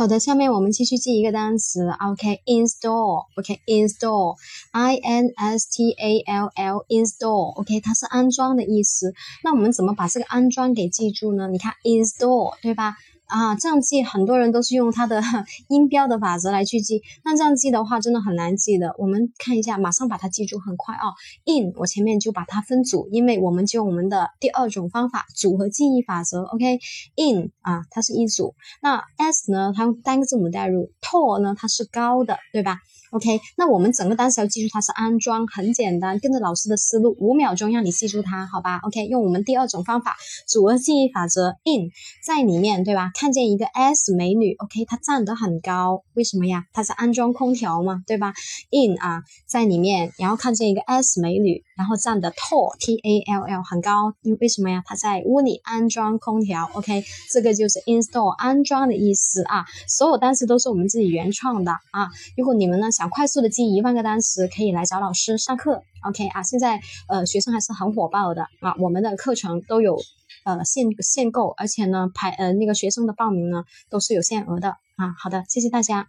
好的，下面我们继续记一个单词，OK，install，OK，install，I N S T A L L，install，OK，它是安装的意思。那我们怎么把这个安装给记住呢？你看 install，对吧？啊，这样记很多人都是用它的 音标的法则来去记，那这样记的话真的很难记的。我们看一下，马上把它记住，很快啊。in 我前面就把它分组，因为我们就用我们的第二种方法组合记忆法则。OK，in 啊，它是一组。那 s 呢，它用单个字母代入，tall 呢，它是高的，对吧？OK，那我们整个单词要记住它是安装，很简单，跟着老师的思路，五秒钟让你记住它，好吧？OK，用我们第二种方法组合记忆法则，in 在里面，对吧？看见一个 S 美女，OK，她站得很高，为什么呀？她是安装空调嘛，对吧？in 啊，在里面，然后看见一个 S 美女，然后站得 tall，T A L L 很高，因为为什么呀？她在屋里安装空调，OK，这个就是 install 安装的意思啊。所有单词都是我们自己原创的啊。如果你们呢？想快速的记一万个单词，可以来找老师上课。OK 啊，现在呃学生还是很火爆的啊，我们的课程都有呃限限购，而且呢排呃那个学生的报名呢都是有限额的啊。好的，谢谢大家。